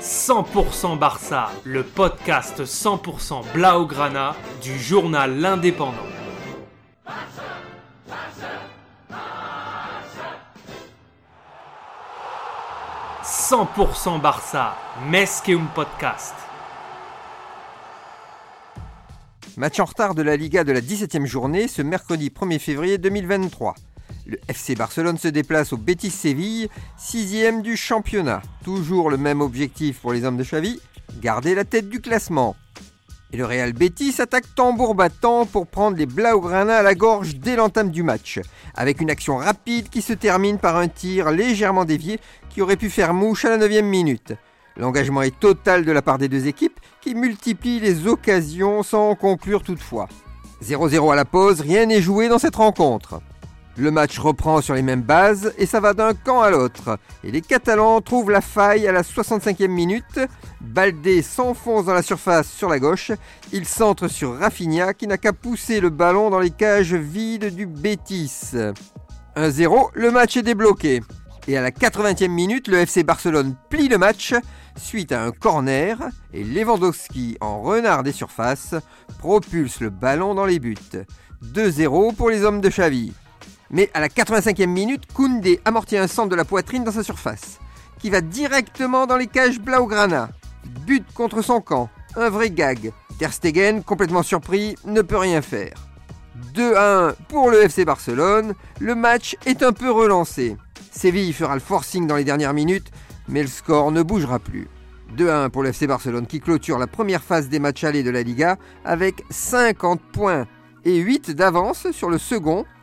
100% Barça, le podcast 100% Blaugrana du journal L'Indépendant. « 100% Barça, Mesqueum Podcast. Match en retard de la Liga de la 17e journée ce mercredi 1er février 2023. Le FC Barcelone se déplace au Betis Séville, sixième du championnat. Toujours le même objectif pour les hommes de Xavi, garder la tête du classement. Et le Real Betis attaque tambour battant pour prendre les Blaugrana à la gorge dès l'entame du match, avec une action rapide qui se termine par un tir légèrement dévié qui aurait pu faire mouche à la 9 minute. L'engagement est total de la part des deux équipes qui multiplient les occasions sans conclure toutefois. 0-0 à la pause, rien n'est joué dans cette rencontre. Le match reprend sur les mêmes bases et ça va d'un camp à l'autre. Et les Catalans trouvent la faille à la 65e minute. Baldé s'enfonce dans la surface sur la gauche. Il centre sur Rafinha qui n'a qu'à pousser le ballon dans les cages vides du Bétis. 1-0, le match est débloqué. Et à la 80e minute, le FC Barcelone plie le match suite à un corner et Lewandowski, en renard des surfaces, propulse le ballon dans les buts. 2-0 pour les hommes de Xavi. Mais à la 85e minute, Koundé amortit un centre de la poitrine dans sa surface, qui va directement dans les cages Blaugrana. But contre son camp, un vrai gag. Ter Stegen, complètement surpris, ne peut rien faire. 2 1 pour le FC Barcelone, le match est un peu relancé. Séville fera le forcing dans les dernières minutes, mais le score ne bougera plus. 2-1 pour le FC Barcelone qui clôture la première phase des matchs allés de la Liga avec 50 points et 8 d'avance sur le second